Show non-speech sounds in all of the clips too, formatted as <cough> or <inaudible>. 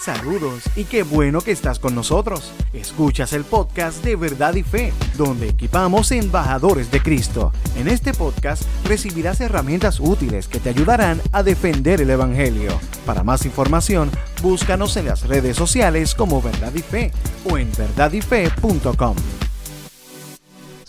Saludos y qué bueno que estás con nosotros. Escuchas el podcast de Verdad y Fe, donde equipamos embajadores de Cristo. En este podcast recibirás herramientas útiles que te ayudarán a defender el Evangelio. Para más información, búscanos en las redes sociales como Verdad y Fe o en verdadyfe.com.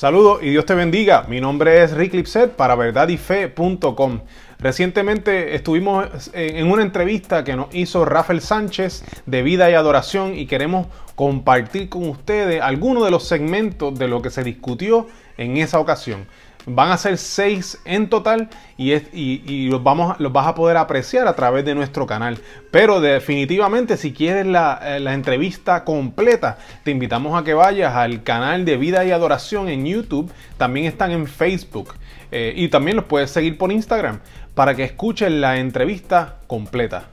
Saludos y Dios te bendiga. Mi nombre es Rick Lipset para verdadyfe.com. Recientemente estuvimos en una entrevista que nos hizo Rafael Sánchez de Vida y Adoración y queremos compartir con ustedes algunos de los segmentos de lo que se discutió en esa ocasión. Van a ser seis en total y, los, vamos, los vas a poder apreciar a través de nuestro canal. Pero definitivamente si quieres la, eh, la entrevista completa, te invitamos a que vayas al canal de Vida y Adoración en YouTube. También están en Facebook. Eh, y también los puedes seguir por Instagram para que escuchen la entrevista completa.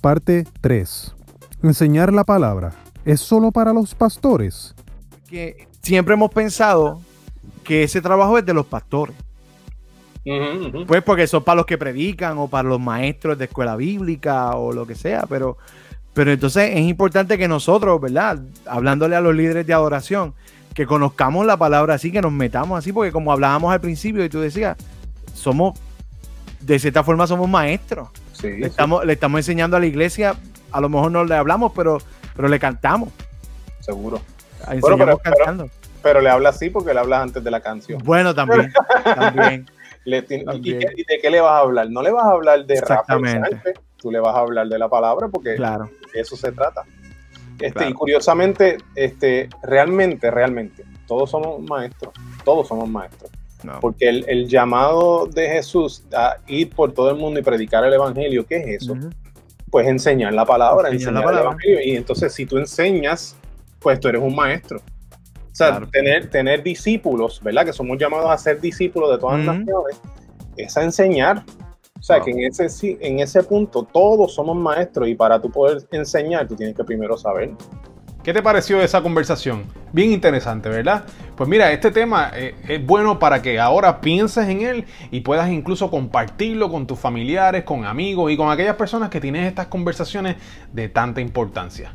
Parte 3. Enseñar la palabra. ¿Es solo para los pastores? Que siempre hemos pensado que ese trabajo es de los pastores. Pues porque son para los que predican o para los maestros de escuela bíblica o lo que sea, pero, pero entonces es importante que nosotros, ¿verdad? Hablándole a los líderes de adoración, que conozcamos la palabra así, que nos metamos así, porque como hablábamos al principio y tú decías, somos, de cierta forma somos maestros. le, Estamos, le estamos enseñando a la iglesia, a lo mejor no le hablamos, pero, pero le cantamos. Seguro. pero, cantando. Pero, le habla así porque le hablas antes de la canción. Bueno, también. <laughs> también, ¿Y, de qué le vas a hablar? No le vas a hablar de Rafael tú le vas a hablar de la palabra porque claro. de eso se trata. Este, y curiosamente, este, realmente, realmente, todos somos maestros, todos somos maestros. Porque el, llamado de Jesús a ir por todo el mundo y predicar el Evangelio, ¿qué es eso? Pues enseñar la palabra, enseñar, el Evangelio. Y entonces si tú enseñas, pues tú eres un maestro. Sea, tener, tener discípulos, ¿verdad? Que somos llamados a ser discípulos de todas las naciones, es a enseñar. O sea, que en ese, en ese punto todos somos maestros y para tú poder enseñar, tú tienes que primero saber. ¿Qué te pareció esa conversación? Bien interesante, ¿verdad? Pues mira, este tema eh, es bueno para que ahora pienses en él y puedas incluso compartirlo con tus familiares, con amigos y con aquellas personas que tienen estas conversaciones de tanta importancia.